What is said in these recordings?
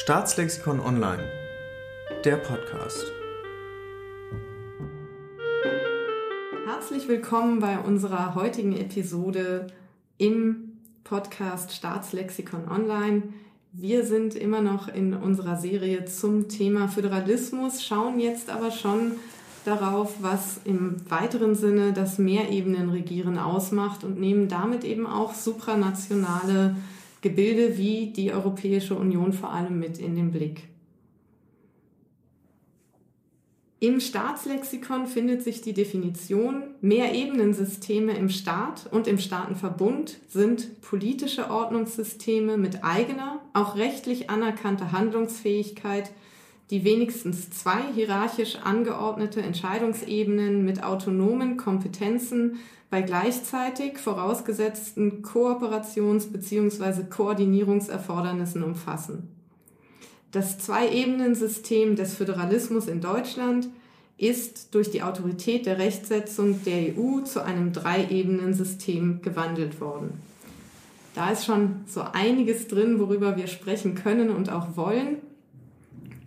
Staatslexikon Online, der Podcast. Herzlich willkommen bei unserer heutigen Episode im Podcast Staatslexikon Online. Wir sind immer noch in unserer Serie zum Thema Föderalismus, schauen jetzt aber schon darauf, was im weiteren Sinne das Mehrebenenregieren ausmacht und nehmen damit eben auch supranationale Gebilde wie die Europäische Union vor allem mit in den Blick. Im Staatslexikon findet sich die Definition, Mehrebenensysteme im Staat und im Staatenverbund sind politische Ordnungssysteme mit eigener, auch rechtlich anerkannter Handlungsfähigkeit, die wenigstens zwei hierarchisch angeordnete Entscheidungsebenen mit autonomen Kompetenzen bei gleichzeitig vorausgesetzten Kooperations- bzw. Koordinierungserfordernissen umfassen. Das Zwei-Ebenen-System des Föderalismus in Deutschland ist durch die Autorität der Rechtsetzung der EU zu einem Drei-Ebenen-System gewandelt worden. Da ist schon so einiges drin, worüber wir sprechen können und auch wollen.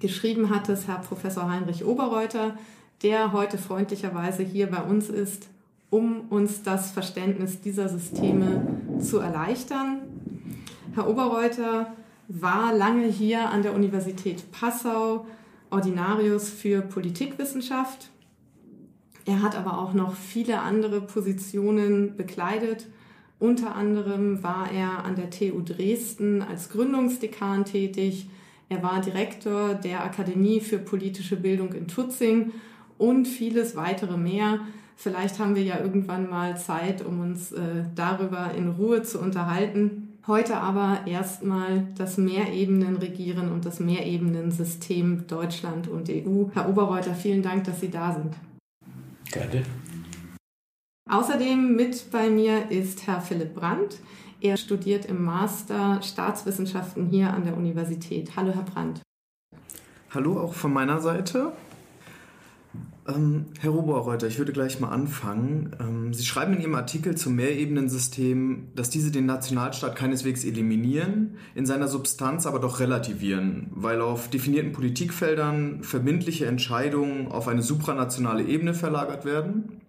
Geschrieben hat es Herr Professor Heinrich Oberreuter, der heute freundlicherweise hier bei uns ist, um uns das Verständnis dieser Systeme zu erleichtern. Herr Oberreuter war lange hier an der Universität Passau Ordinarius für Politikwissenschaft. Er hat aber auch noch viele andere Positionen bekleidet. Unter anderem war er an der TU Dresden als Gründungsdekan tätig. Er war Direktor der Akademie für politische Bildung in Tutzing und vieles weitere mehr. Vielleicht haben wir ja irgendwann mal Zeit, um uns äh, darüber in Ruhe zu unterhalten. Heute aber erstmal das Mehrebenenregieren und das Mehrebenensystem Deutschland und EU. Herr Oberreuter, vielen Dank, dass Sie da sind. Gerne. Außerdem mit bei mir ist Herr Philipp Brandt. Er studiert im Master Staatswissenschaften hier an der Universität. Hallo, Herr Brandt. Hallo auch von meiner Seite. Ähm, Herr Oberreuter, ich würde gleich mal anfangen. Ähm, Sie schreiben in Ihrem Artikel zum Mehrebenensystem, dass diese den Nationalstaat keineswegs eliminieren, in seiner Substanz aber doch relativieren, weil auf definierten Politikfeldern verbindliche Entscheidungen auf eine supranationale Ebene verlagert werden.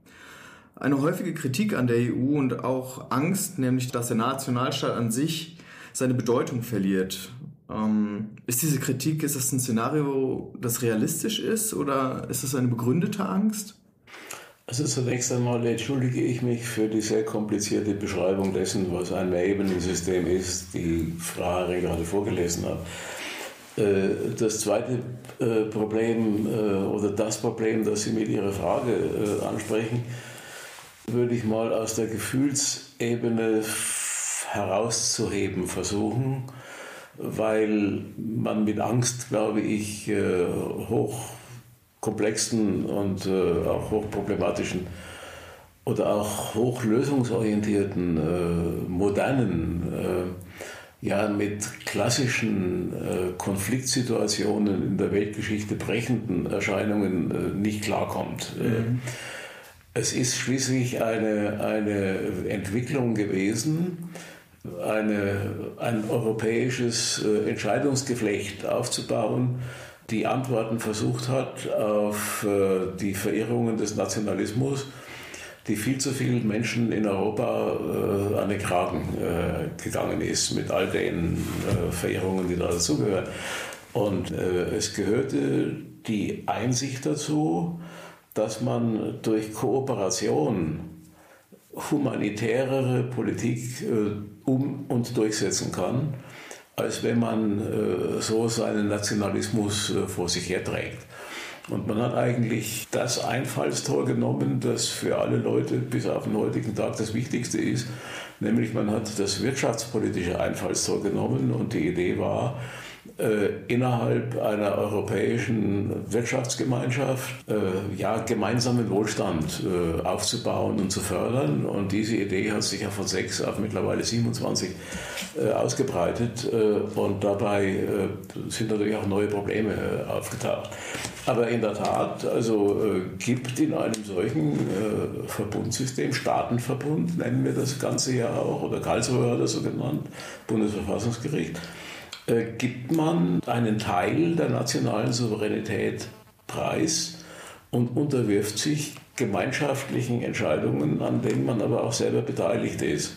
Eine häufige Kritik an der EU und auch Angst, nämlich dass der Nationalstaat an sich seine Bedeutung verliert ähm, ist diese Kritik, ist das ein Szenario, das realistisch ist oder ist es eine begründete Angst? Also zunächst einmal entschuldige ich mich für die sehr komplizierte Beschreibung dessen, was ein Mehrebenensystem ist, die Frau Haring gerade vorgelesen hat. Äh, das zweite äh, Problem äh, oder das Problem, das Sie mit Ihrer Frage ansprechen, würde ich mal aus der Gefühlsebene herauszuheben versuchen weil man mit Angst, glaube ich, äh, hochkomplexen und äh, auch hochproblematischen oder auch hochlösungsorientierten, äh, modernen, ja mit klassischen Konfliktsituationen in der Weltgeschichte brechenden Erscheinungen nicht klarkommt. Mhm. Es ist schließlich eine, eine Entwicklung gewesen, eine, ein europäisches äh, Entscheidungsgeflecht aufzubauen, die Antworten versucht hat auf äh, die Verirrungen des Nationalismus, die viel zu vielen Menschen in Europa äh, an den Kragen gegangen ist, mit all den Verirrungen, die da dazugehören. Und es gehörte die Einsicht dazu, dass man durch Kooperation humanitärere Politik äh, um und durchsetzen kann, als wenn man äh, so seinen Nationalismus äh, vor sich herträgt. Und man hat eigentlich das Einfallstor genommen, das für alle Leute bis auf den heutigen Tag das Wichtigste ist, nämlich man hat das wirtschaftspolitische Einfallstor genommen und die Idee war, innerhalb einer europäischen Wirtschaftsgemeinschaft äh, ja, gemeinsamen Wohlstand äh, aufzubauen und zu fördern. Und diese Idee hat sich ja von sechs auf mittlerweile 27 äh, ausgebreitet. Äh, und dabei äh, sind natürlich auch neue Probleme aufgetaucht. Aber in der Tat, also gibt in einem solchen Verbundsystem, Staatenverbund nennen wir das Ganze ja auch, oder Karlsruhe hat das so genannt, Bundesverfassungsgericht, äh, gibt man einen Teil der nationalen Souveränität preis und unterwirft sich gemeinschaftlichen Entscheidungen, an denen man aber auch selber beteiligt ist.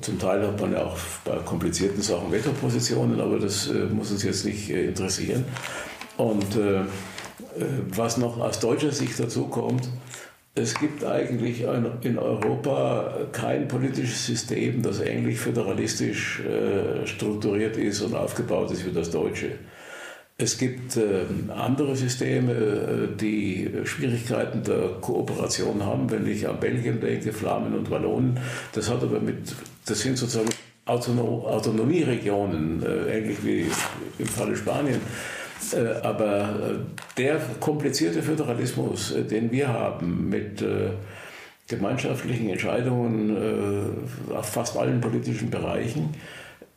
Zum Teil hat man ja auch bei komplizierten Sachen Wetterpositionen, aber das äh, muss uns jetzt nicht äh, interessieren. Und was noch aus deutscher Sicht dazu kommt, es gibt eigentlich in Europa kein politisches System, das ähnlich föderalistisch äh, strukturiert ist und aufgebaut ist wie das deutsche. Es gibt äh, andere Systeme, äh, die Schwierigkeiten der Kooperation haben. Wenn ich an Belgien denke, Flamen und Wallonen, das hat aber mit, das sind sozusagen Autonom Autonomieregionen, äh, ähnlich wie im Falle Spanien. Äh, aber äh, der komplizierte Föderalismus, äh, den wir haben mit gemeinschaftlichen Entscheidungen auf fast allen politischen Bereichen,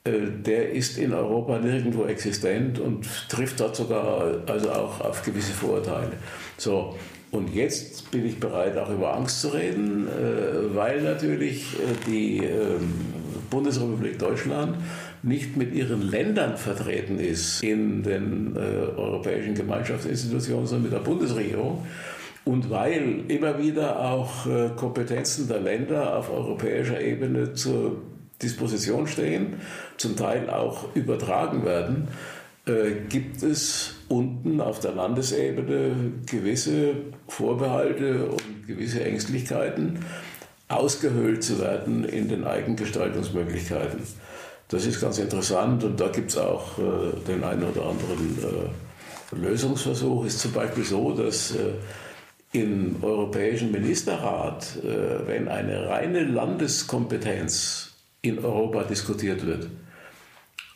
der ist in Europa nirgendwo existent und trifft dort sogar also auch auf gewisse Vorurteile. So, und jetzt bin ich bereit, auch über Angst zu reden, weil natürlich die ähm, Bundesrepublik Deutschland nicht mit ihren Ländern vertreten ist in den äh, europäischen Gemeinschaftsinstitutionen, sondern mit der Bundesregierung. Und weil immer wieder auch äh, Kompetenzen der Länder auf europäischer Ebene zur Disposition stehen, zum Teil auch übertragen werden, äh, gibt es unten auf der Landesebene gewisse Vorbehalte und gewisse Ängstlichkeiten, ausgehöhlt zu werden in den Eigengestaltungsmöglichkeiten. Das ist ganz interessant und da gibt es auch äh, den einen oder anderen äh, Lösungsversuch. Ist zum Beispiel so, dass äh, im Europäischen Ministerrat, äh, wenn eine reine Landeskompetenz in Europa diskutiert wird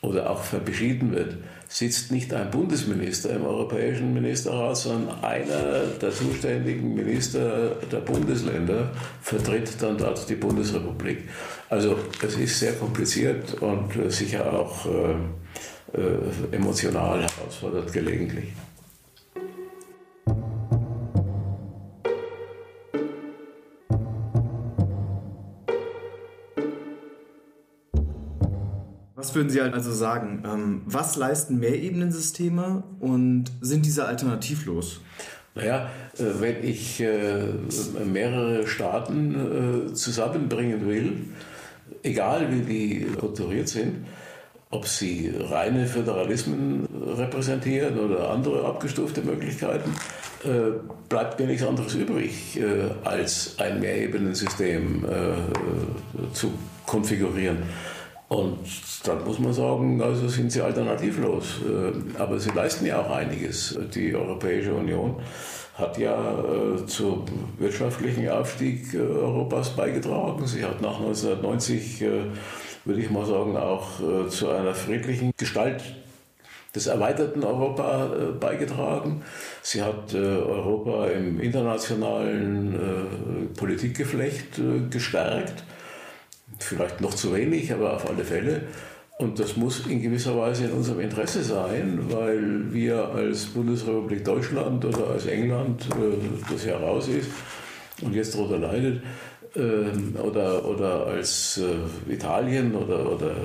oder auch beschieden wird, sitzt nicht ein Bundesminister im Europäischen Ministerrat, sondern einer der zuständigen Minister der Bundesländer vertritt dann dort die Bundesrepublik. Also es ist sehr kompliziert und sicher auch äh, äh, emotional herausfordernd gelegentlich. Was würden Sie also sagen? Ähm, was leisten Mehrebenensysteme und sind diese alternativlos? Naja, äh, wenn ich äh, mehrere Staaten äh, zusammenbringen will, egal wie die strukturiert sind, ob sie reine Föderalismen repräsentieren oder andere abgestufte Möglichkeiten, bleibt mir nichts anderes übrig, als ein Mehrebenensystem zu konfigurieren. Und dann muss man sagen, also sind sie alternativlos. Äh, aber sie leisten ja auch einiges. Die Europäische Union hat ja äh, zum wirtschaftlichen Aufstieg äh, Europas beigetragen. Sie hat nach 1990, würde ich mal sagen, auch zu einer friedlichen Gestalt des erweiterten Europa beigetragen. Sie hat Europa im internationalen Politikgeflecht gestärkt vielleicht noch zu wenig, aber auf alle Fälle. Und das muss in gewisser Weise in unserem Interesse sein, weil wir als Bundesrepublik Deutschland oder als England, äh, das ja raus ist und jetzt darunter leidet, äh, oder, oder als äh, Italien oder, oder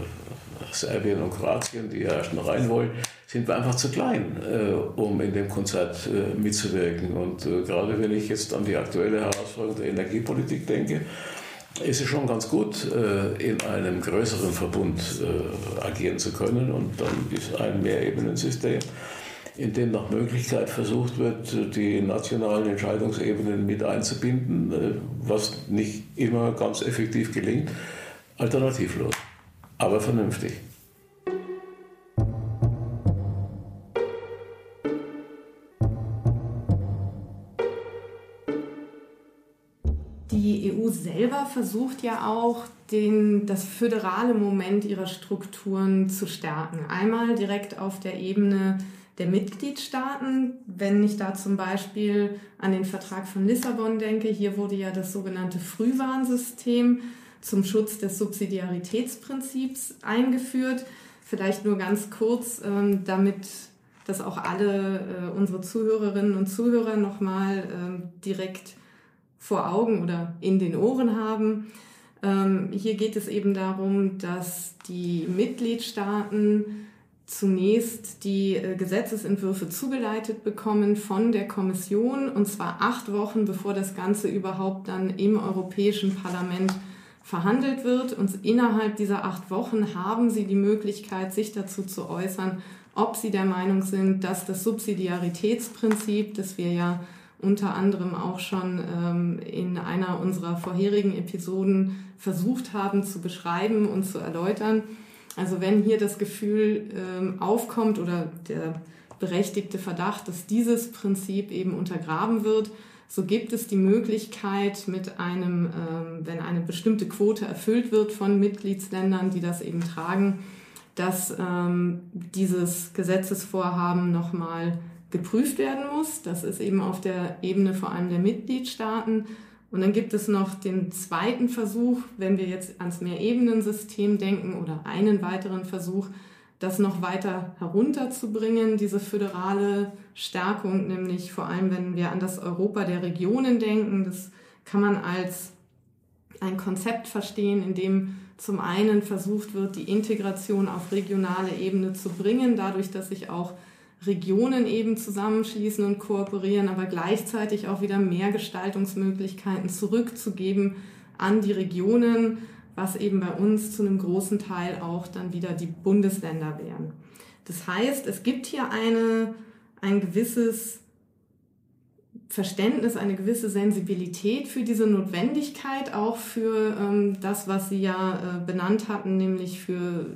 Serbien und Kroatien, die ja noch rein wollen, sind wir einfach zu klein, äh, um in dem Konzert mitzuwirken. Und gerade wenn ich jetzt an die aktuelle Herausforderung der Energiepolitik denke, ist es schon ganz gut, äh, in einem größeren Verbund äh, agieren zu können. Und dann ist ein Mehrebenensystem, in dem nach Möglichkeit versucht wird, die nationalen Entscheidungsebenen mit einzubinden, äh, was nicht immer ganz effektiv gelingt, alternativlos, aber vernünftig. Selber versucht ja auch, den, das föderale Moment ihrer Strukturen zu stärken. Einmal direkt auf der Ebene der Mitgliedstaaten, wenn ich da zum Beispiel an den Vertrag von Lissabon denke, hier wurde ja das sogenannte Frühwarnsystem zum Schutz des Subsidiaritätsprinzips eingeführt. Vielleicht nur ganz kurz, ähm, damit das auch alle äh, unsere Zuhörerinnen und Zuhörer nochmal ähm, direkt vor Augen oder in den Ohren haben. Ähm, hier geht es eben darum, dass die Mitgliedstaaten zunächst die äh, Gesetzesentwürfe zugeleitet bekommen von der Kommission und zwar acht Wochen bevor das Ganze überhaupt dann im Europäischen Parlament verhandelt wird. Und innerhalb dieser acht Wochen haben Sie die Möglichkeit, sich dazu zu äußern, ob Sie der Meinung sind, dass das Subsidiaritätsprinzip, das wir ja unter anderem auch schon ähm, in einer unserer vorherigen Episoden versucht haben zu beschreiben und zu erläutern, also wenn hier das Gefühl ähm, aufkommt oder der berechtigte Verdacht, dass dieses Prinzip eben untergraben wird, so gibt es die Möglichkeit mit einem, ähm, wenn eine bestimmte Quote erfüllt wird von Mitgliedsländern, die das eben tragen, dass ähm, dieses Gesetzesvorhaben nochmal geprüft werden muss. Das ist eben auf der Ebene vor allem der Mitgliedstaaten. Und dann gibt es noch den zweiten Versuch, wenn wir jetzt ans Mehrebenensystem denken oder einen weiteren Versuch, das noch weiter herunterzubringen, diese föderale Stärkung, nämlich vor allem, wenn wir an das Europa der Regionen denken. Das kann man als ein Konzept verstehen, in dem zum einen versucht wird, die Integration auf regionale Ebene zu bringen, dadurch, dass sich auch Regionen eben zusammenschließen und kooperieren, aber gleichzeitig auch wieder mehr Gestaltungsmöglichkeiten zurückzugeben an die Regionen, was eben bei uns zu einem großen Teil auch dann wieder die Bundesländer wären. Das heißt, es gibt hier eine, ein gewisses Verständnis, eine gewisse Sensibilität für diese Notwendigkeit, auch für ähm, das, was Sie ja äh, benannt hatten, nämlich für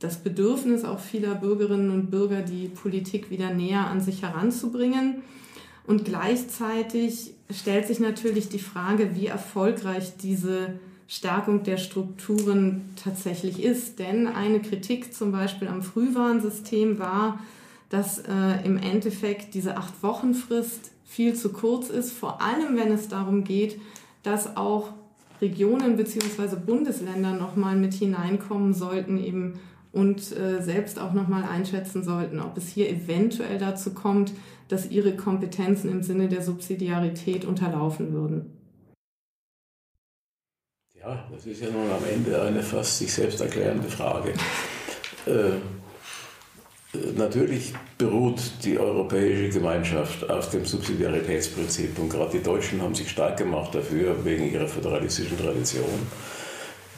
das Bedürfnis auch vieler Bürgerinnen und Bürger, die Politik wieder näher an sich heranzubringen. Und gleichzeitig stellt sich natürlich die Frage, wie erfolgreich diese Stärkung der Strukturen tatsächlich ist. Denn eine Kritik zum Beispiel am Frühwarnsystem war, dass äh, im Endeffekt diese acht Wochen Frist viel zu kurz ist, vor allem wenn es darum geht, dass auch Regionen bzw. Bundesländer nochmal mit hineinkommen sollten, eben und äh, selbst auch nochmal einschätzen sollten, ob es hier eventuell dazu kommt, dass ihre Kompetenzen im Sinne der Subsidiarität unterlaufen würden. Ja, das ist ja nun am Ende eine fast sich selbst erklärende Frage. Äh, natürlich beruht die europäische Gemeinschaft auf dem Subsidiaritätsprinzip und gerade die Deutschen haben sich stark gemacht dafür wegen ihrer föderalistischen Tradition.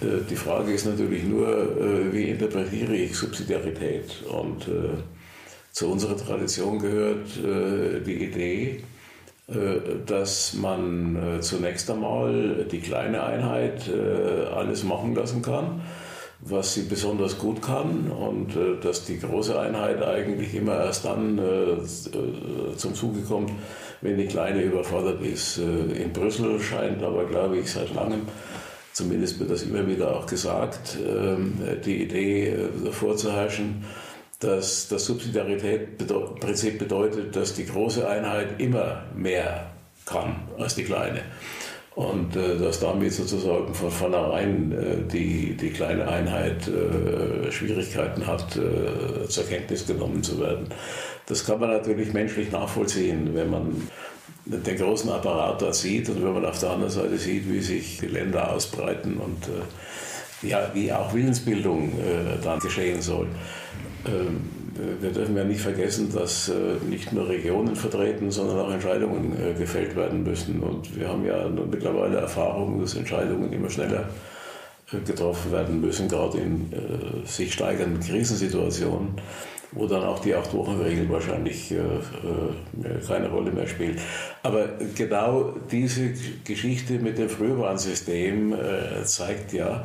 Äh, die Frage ist natürlich nur, äh, wie interpretiere ich Subsidiarität? Und äh, zu unserer Tradition gehört die Idee, dass man zunächst einmal die kleine Einheit alles machen lassen kann, was sie besonders gut kann und dass die große Einheit eigentlich immer erst dann zum Zuge kommt, wenn die kleine überfordert ist. In Brüssel scheint aber, glaube ich, seit langem zumindest wird das immer wieder auch gesagt, ähm, die Idee äh, vorzuherrschen, dass das Subsidiaritätsprinzip bedeutet, dass die große Einheit immer mehr kann als die kleine. Und äh, dass damit sozusagen von vornherein äh, die, die kleine Einheit äh, Schwierigkeiten hat, äh, zur Kenntnis genommen zu werden. Das kann man natürlich menschlich nachvollziehen, wenn man den großen Apparat dort sieht und wenn man auf der anderen Seite sieht, wie sich die Länder ausbreiten und äh, ja, wie auch Willensbildung äh, dann geschehen soll. Ähm, wir dürfen ja nicht vergessen, dass äh, nicht nur Regionen vertreten, sondern auch Entscheidungen äh, gefällt werden müssen. Und wir haben ja mittlerweile Erfahrungen, dass Entscheidungen immer schneller äh, getroffen werden müssen, gerade in sich steigernden Krisensituationen wo dann auch die Acht-Wochen-Regel wahrscheinlich äh, äh, keine Rolle mehr spielt. Aber genau diese Geschichte mit dem Frühwarnsystem äh, zeigt ja,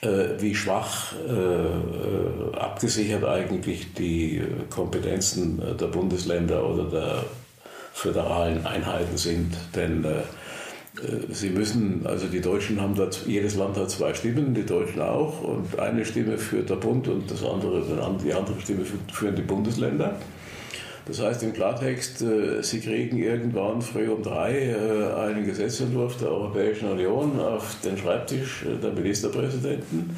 äh, wie schwach äh, äh, abgesichert eigentlich die Kompetenzen der Bundesländer oder der föderalen Einheiten sind. Denn sie müssen, also die Deutschen haben da, jedes Land hat zwei Stimmen, die Deutschen auch, und eine Stimme führt der Bund und das andere, die andere Stimme führen die Bundesländer. Das heißt im Klartext, äh, Sie kriegen irgendwann früh um drei äh, einen Gesetzentwurf der Europäischen Union auf den Schreibtisch der Ministerpräsidenten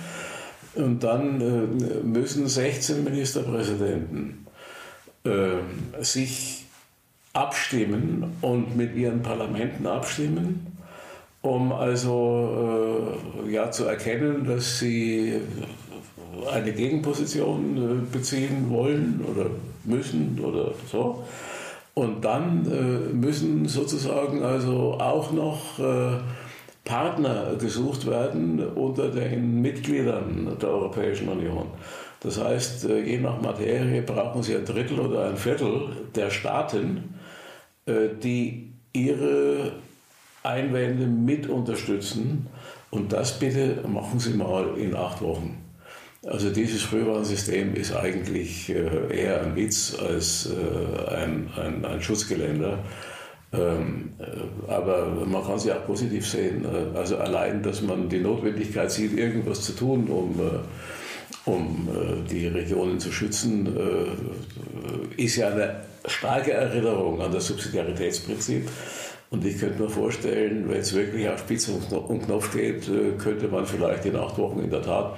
und dann müssen 16 Ministerpräsidenten sich abstimmen und mit ihren Parlamenten abstimmen, um also ja, zu erkennen, dass sie eine Gegenposition äh, beziehen wollen oder müssen oder so. Und dann äh, müssen sozusagen also auch noch äh, Partner gesucht werden unter den Mitgliedern der Europäischen Union. Das heißt, je nach Materie brauchen sie ein Drittel oder ein Viertel der Staaten, die ihre Einwände mit unterstützen. Und das bitte machen Sie mal in acht Wochen. Also dieses Frühwarnsystem ist eigentlich äh, eher ein Witz als äh, ein, ein, ein Schutzgeländer. Ähm, äh, aber man kann sie auch positiv sehen. Also allein, dass man die Notwendigkeit sieht, irgendwas zu tun, um, um die Regionen zu schützen, ist ja eine starke Erinnerung an das Subsidiaritätsprinzip. Und ich könnte mir vorstellen, wenn es wirklich auf Spitze und Knopf geht, könnte man vielleicht in acht Wochen in der Tat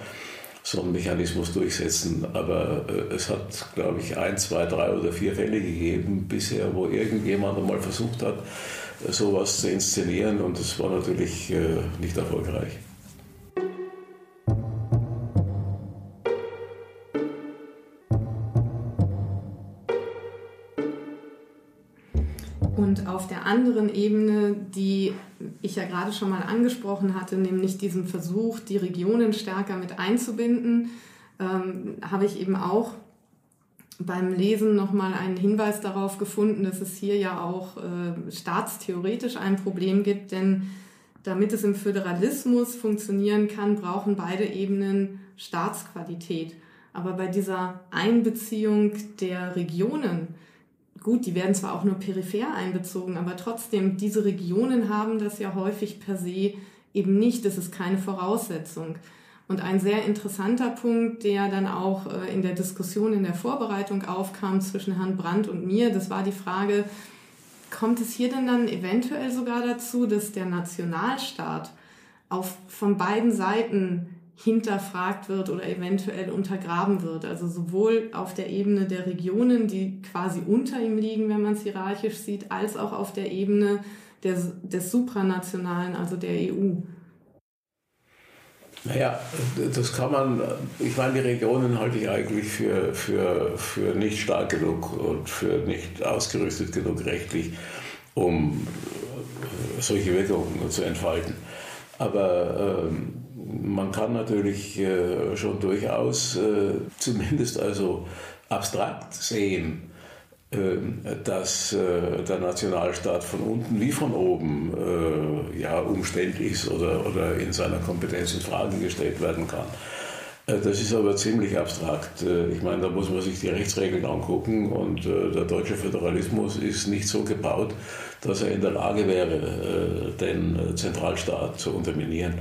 so einen Mechanismus durchsetzen. Aber äh, es hat, glaube ich, ein, zwei, drei oder vier Fälle gegeben bisher, wo irgendjemand einmal versucht hat, sowas zu inszenieren und das war natürlich äh, nicht erfolgreich. Und auf der anderen Ebene, die ich ja gerade schon mal angesprochen hatte, nämlich diesen Versuch, die Regionen stärker mit einzubinden, ähm, habe ich eben auch beim Lesen nochmal einen Hinweis darauf gefunden, dass es hier ja auch äh, staatstheoretisch ein Problem gibt, denn damit es im Föderalismus funktionieren kann, brauchen beide Ebenen Staatsqualität. Aber bei dieser Einbeziehung der Regionen, gut, die werden zwar auch nur peripher einbezogen, aber trotzdem, diese Regionen haben das ja häufig per se eben nicht. Das ist keine Voraussetzung. Und ein sehr interessanter Punkt, der dann auch äh, in der Diskussion in der Vorbereitung aufkam zwischen Herrn Brandt und mir, das war die Frage, kommt es hier denn dann eventuell sogar dazu, dass der Nationalstaat auf, von beiden Seiten hinterfragt wird oder eventuell untergraben wird. Also sowohl auf der Ebene der Regionen, die quasi unter ihm liegen, wenn man es hierarchisch sieht, als auch auf der Ebene der, des Supranationalen, also der EU. Naja, das kann man, ich meine, die Regionen halte ich eigentlich für, für, für nicht stark genug und für nicht ausgerüstet genug rechtlich, um solche Wirkungen zu entfalten. Aber ähm, man kann natürlich äh, schon durchaus äh, zumindest also abstrakt sehen, äh, dass äh, der Nationalstaat von unten wie von oben äh, ja, umständlich ist oder, oder in seiner Kompetenz in Frage gestellt werden kann. Das ist aber ziemlich abstrakt. Ich meine, da muss man sich die Rechtsregeln angucken und der deutsche Föderalismus ist nicht so gebaut, dass er in der Lage wäre, den Zentralstaat zu unterminieren.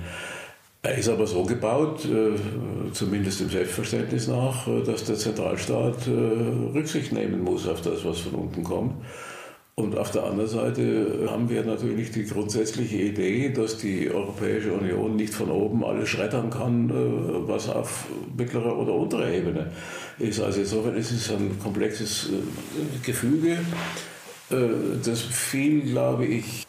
Er ist aber so gebaut, äh, zumindest im Selbstverständnis nach, äh, dass der Zentralstaat äh, Rücksicht nehmen muss auf das, was von unten kommt. Und auf der anderen Seite haben wir natürlich die grundsätzliche Idee, dass die Europäische Union nicht von oben alles schreddern kann, was auf mittlerer oder unterer Ebene ist. Also insofern ist es ein komplexes Gefüge, das viel, glaube ich,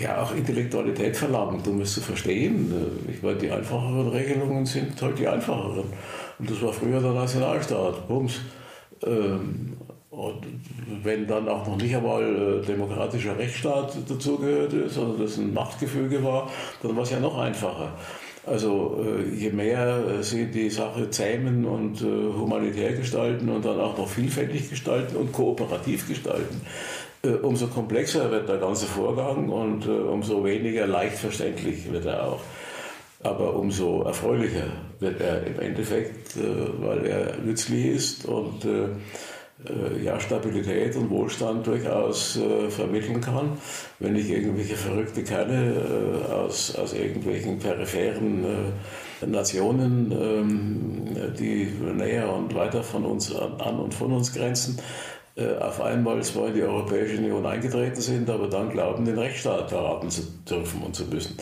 ja auch Intellektualität verlangt, um es zu verstehen. Ich meine, die einfacheren Regelungen sind halt die einfacheren. Und das war früher der Nationalstaat. Bums. Ähm, und wenn dann auch noch nicht einmal äh, demokratischer Rechtsstaat dazugehörte, sondern das ein Machtgefüge war, dann war es ja noch einfacher. Also äh, je mehr sie die Sache zähmen und äh, humanitär gestalten und dann auch noch vielfältig gestalten und kooperativ gestalten, äh, umso komplexer wird der ganze Vorgang und äh, umso weniger leicht verständlich wird er auch. Aber umso erfreulicher wird er im Endeffekt, äh, weil er nützlich ist und ja, Stabilität und Wohlstand durchaus vermitteln kann. Wenn ich irgendwelche verrückte Kerle aus, aus irgendwelchen peripheren Nationen, ähm, die näher und weiter von uns an und von uns grenzen, äh, auf einmal zwar in die Europäische Union eingetreten sind, aber dann glauben, den Rechtsstaat verraten zu dürfen und zu müssen.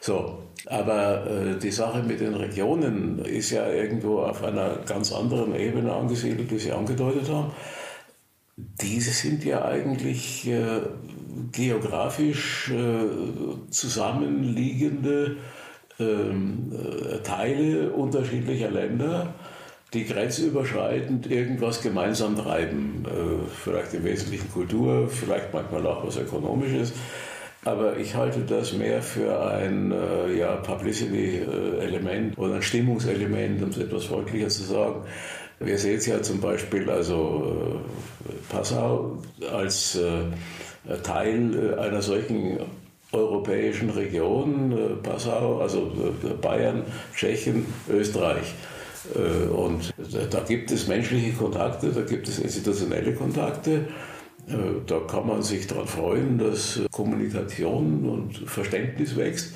So, aber äh, die Sache mit den Regionen ist ja irgendwo auf einer ganz anderen Ebene angesiedelt, wie Sie angedeutet haben. Diese sind ja eigentlich äh, geografisch äh, zusammenliegende ähm, Teile unterschiedlicher Länder, die grenzüberschreitend irgendwas gemeinsam treiben. Äh, vielleicht im Wesentlichen Kultur, vielleicht manchmal auch was Ökonomisches. Aber ich halte das mehr für ein äh, ja, Publicity-Element oder ein Stimmungselement, um es etwas freundlicher zu sagen. Wir sehen es ja zum Beispiel, also äh, Passau als Teil einer solchen europäischen Region, Passau, also Bayern, Tschechien, Österreich. Und da gibt es menschliche Kontakte, da gibt es institutionelle Kontakte. Da kann man sich daran freuen, dass Kommunikation und Verständnis wächst.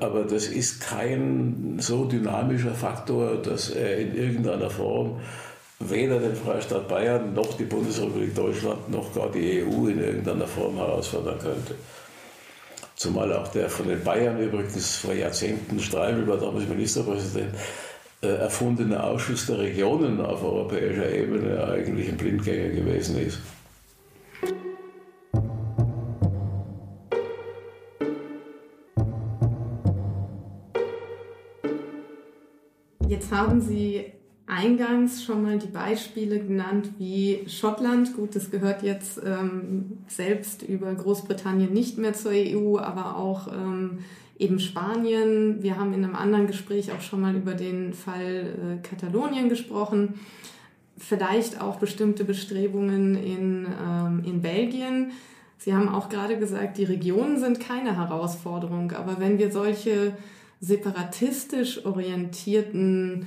Aber das ist kein so dynamischer Faktor, dass er in irgendeiner Form weder den Freistaat Bayern noch die Bundesrepublik Deutschland noch gar die EU in irgendeiner Form herausfordern könnte. Zumal auch der von den Bayern übrigens vor Jahrzehnten, Streibel war damals Ministerpräsident, äh, erfundene Ausschuss der Regionen auf europäischer Ebene eigentlich ein Blindgänger gewesen ist. Jetzt haben Sie eingangs schon mal die Beispiele genannt wie Schottland. Gut, das gehört jetzt ähm, selbst über Großbritannien nicht mehr zur EU, aber auch ähm, eben Spanien. Wir haben in einem anderen Gespräch auch schon mal über den Fall äh, Katalonien gesprochen. Vielleicht auch bestimmte Bestrebungen in, ähm, in Belgien. Sie haben auch gerade gesagt, die Regionen sind keine Herausforderung, aber wenn wir solche separatistisch orientierten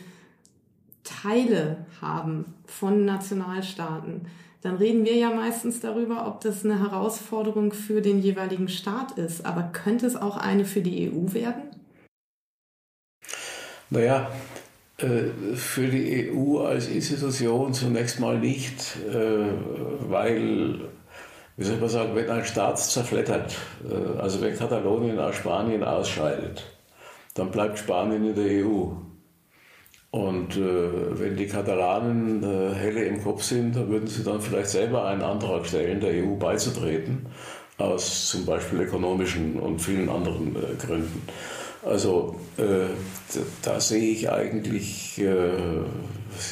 Teile haben von Nationalstaaten, dann reden wir ja meistens darüber, ob das eine Herausforderung für den jeweiligen Staat ist. Aber könnte es auch eine für die EU werden? Naja, äh, für die EU als Institution zunächst mal nicht, äh, weil, wie soll man sagen, wenn ein Staat zerflettert, äh, also wenn Katalonien aus Spanien ausscheidet, dann bleibt Spanien in der EU. Und äh, wenn die Katalanen äh, helle im Kopf sind, dann würden sie dann vielleicht selber einen Antrag stellen, der EU beizutreten, aus zum Beispiel ökonomischen und vielen anderen äh, Gründen. Also äh, da, da, sehe ich eigentlich äh,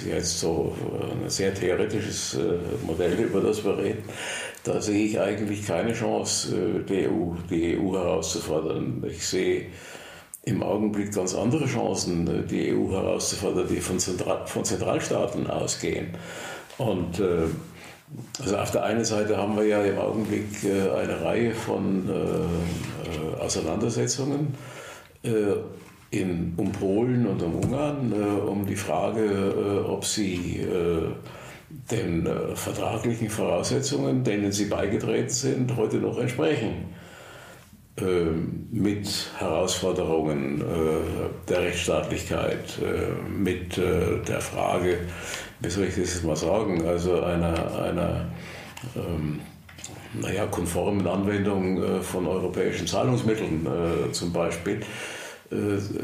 jetzt so ein sehr theoretisches äh, Modell, über das wir reden. Da sehe ich eigentlich keine Chance, die EU, die EU herauszufordern. Ich sehe im Augenblick ganz andere Chancen, äh, die EU herauszufordern, die von, Zentral von Zentralstaaten ausgehen. Und äh, also auf der einen Seite haben wir ja im Augenblick äh, eine Reihe von äh, Auseinandersetzungen äh, in, um Polen und um Ungarn, äh, um die Frage, ob sie den vertraglichen Voraussetzungen, denen sie beigetreten sind, heute noch entsprechen. Ähm, mit Herausforderungen äh, der Rechtsstaatlichkeit, äh, mit äh, der Frage, wie soll ich das jetzt mal sagen, also einer, einer ähm, naja, konformen Anwendung von europäischen Zahlungsmitteln zum Beispiel.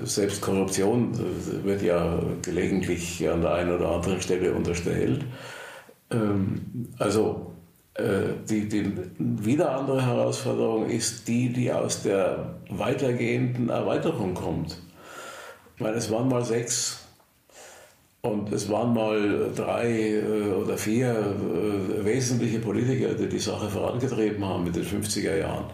Selbst Korruption wird ja gelegentlich an der einen oder anderen Stelle unterstellt. Ähm, also äh, die, die wieder andere Herausforderung ist die, die aus der weitergehenden Erweiterung kommt. Ich meine, es waren mal sechs und es waren mal drei äh, oder vier äh, wesentliche Politiker, die die Sache vorangetrieben haben mit den 50er Jahren.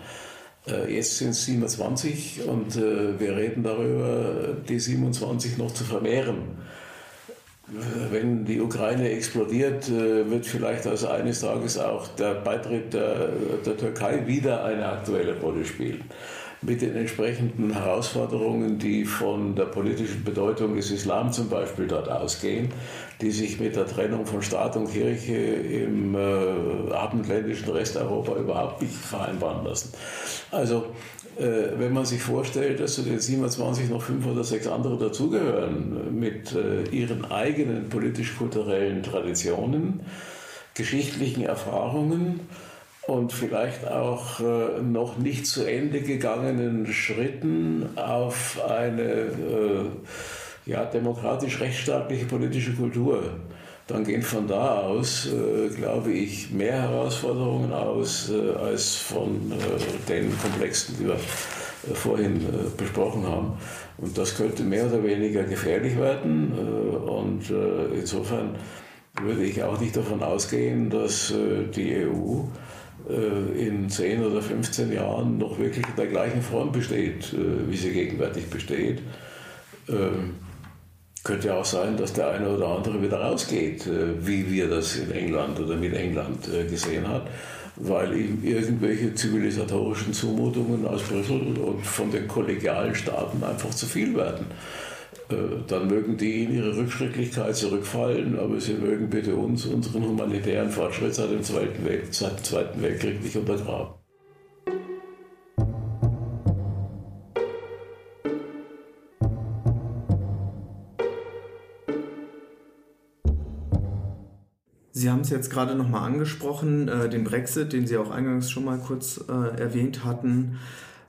Jetzt sind es 27 und wir reden darüber, die 27 noch zu vermehren wenn die Ukraine explodiert, äh, wird vielleicht also eines Tages auch der Beitritt der, der Türkei wieder eine aktuelle Rolle spielen mit den entsprechenden Herausforderungen, die von der politischen Bedeutung des Islam zum Beispiel dort ausgehen, die sich mit der Trennung von Staat und Kirche im äh, abendländischen Resteuropa überhaupt nicht vereinbaren lassen. Also äh, wenn man sich vorstellt, dass zu den 27 noch fünf oder sechs andere dazugehören, mit äh, ihren eigenen politisch-kulturellen Traditionen, geschichtlichen Erfahrungen und vielleicht auch äh, noch nicht zu Ende gegangenen Schritten auf eine ja, demokratisch-rechtsstaatliche politische Kultur dann gehen von da aus, äh, glaube ich, mehr Herausforderungen aus äh, als von äh, den Komplexen, die wir äh, vorhin besprochen haben. Und das könnte mehr oder weniger gefährlich werden. Und insofern würde ich auch nicht davon ausgehen, dass die EU in 10 oder 15 Jahren noch wirklich in der gleichen Form besteht, wie sie gegenwärtig besteht. Ähm, könnte auch sein, dass der eine oder andere wieder rausgeht, äh, wie wir das in England oder mit England äh, gesehen haben, weil ihm irgendwelche zivilisatorischen Zumutungen aus Brüssel und von den kollegialen Staaten einfach zu viel werden. Äh, dann mögen die in ihre Rückschrittlichkeit zurückfallen, aber sie mögen bitte uns, unseren humanitären Fortschritt seit dem Zweiten, Welt, seit dem Zweiten Weltkrieg nicht untergraben. Sie haben es jetzt gerade nochmal angesprochen, äh, den Brexit, den Sie auch eingangs schon mal kurz äh, erwähnt hatten.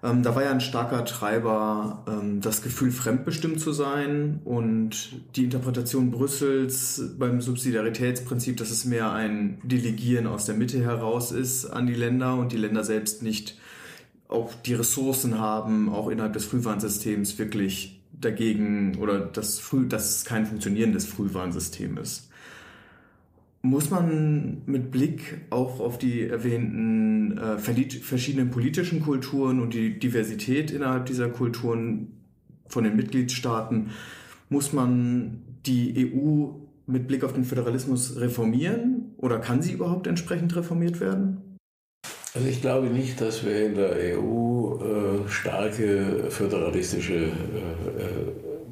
Ähm, da war ja ein starker Treiber ähm, das Gefühl, fremdbestimmt zu sein und die Interpretation Brüssels beim Subsidiaritätsprinzip, dass es mehr ein Delegieren aus der Mitte heraus ist an die Länder und die Länder selbst nicht auch die Ressourcen haben, auch innerhalb des Frühwarnsystems wirklich dagegen oder das, Früh, dass es kein funktionierendes Frühwarnsystem ist. Muss man mit Blick auch auf die erwähnten äh, verschiedenen politischen Kulturen und die Diversität innerhalb dieser Kulturen von den Mitgliedstaaten, muss man die EU mit Blick auf den Föderalismus reformieren oder kann sie überhaupt entsprechend reformiert werden? Also ich glaube nicht, dass wir in der EU äh, starke föderalistische äh, äh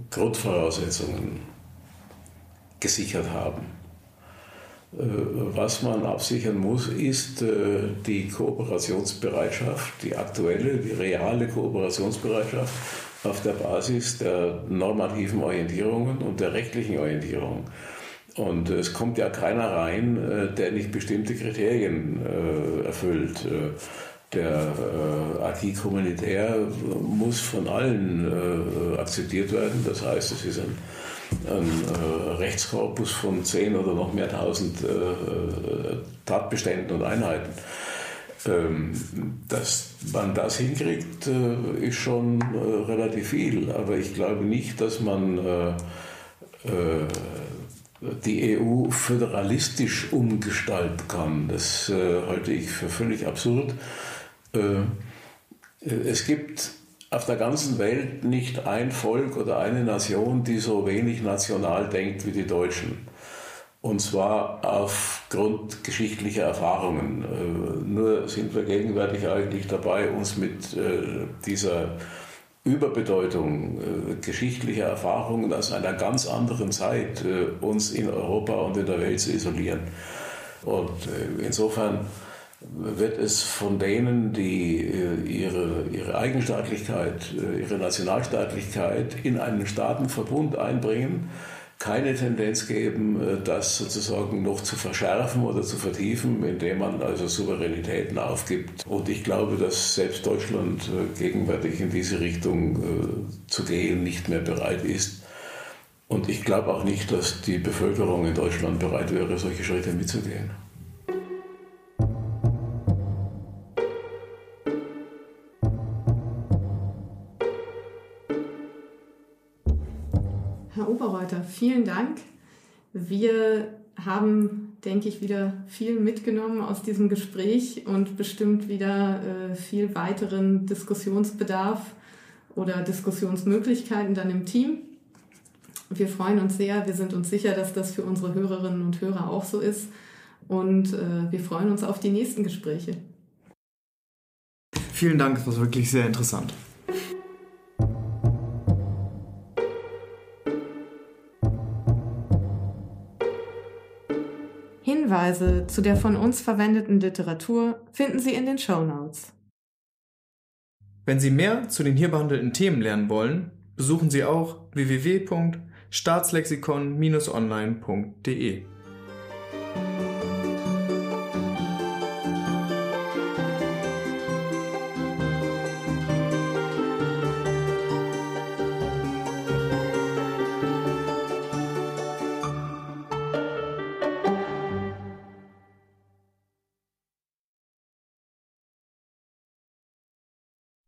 Grundvoraussetzungen gesichert haben. Äh, was man absichern muss, ist äh, die Kooperationsbereitschaft, die aktuelle, die reale Kooperationsbereitschaft auf der Basis der normativen Orientierungen und der rechtlichen Orientierung. Und es kommt ja keiner rein, äh, der nicht bestimmte Kriterien erfüllt. Der Acquis communautaire muss von allen akzeptiert werden. Das heißt, es ist ein ein äh, Rechtskorpus von zehn oder noch mehr tausend äh, äh, Tatbeständen und Einheiten. Ähm, dass man das hinkriegt, äh, ist schon äh, relativ viel. Aber ich glaube nicht, dass man äh, die EU föderalistisch umgestalten kann. Das halte ich für völlig absurd. es gibt auf der ganzen Welt nicht ein Volk oder eine Nation, die so wenig national denkt wie die Deutschen. Und zwar aufgrund geschichtlicher Erfahrungen. Äh, nur sind wir gegenwärtig eigentlich dabei, uns mit äh, dieser Überbedeutung äh, geschichtlicher Erfahrungen aus einer ganz anderen Zeit uns in Europa und in der Welt zu isolieren. Und insofern wird es von denen, die äh, ihre, ihre Eigenstaatlichkeit, äh, ihre Nationalstaatlichkeit in einen Staatenverbund einbringen, keine Tendenz geben, äh, das sozusagen noch zu verschärfen oder zu vertiefen, indem man also Souveränitäten aufgibt. Und ich glaube, dass selbst Deutschland gegenwärtig in diese Richtung zu gehen nicht mehr bereit ist. Und ich glaube auch nicht, dass die Bevölkerung in Deutschland bereit wäre, solche Schritte mitzugehen. Vielen Dank. Wir haben, denke ich, wieder viel mitgenommen aus diesem Gespräch und bestimmt wieder äh, viel weiteren Diskussionsbedarf oder Diskussionsmöglichkeiten dann im Team. Wir freuen uns sehr, wir sind uns sicher, dass das für unsere Hörerinnen und Hörer auch so ist und äh, wir freuen uns auf die nächsten Gespräche. Vielen Dank, das war wirklich sehr interessant. Hinweise zu der von uns verwendeten Literatur finden Sie in den Show Notes. Wenn Sie mehr zu den hier behandelten Themen lernen wollen, besuchen Sie auch www.staatslexikon-online.de.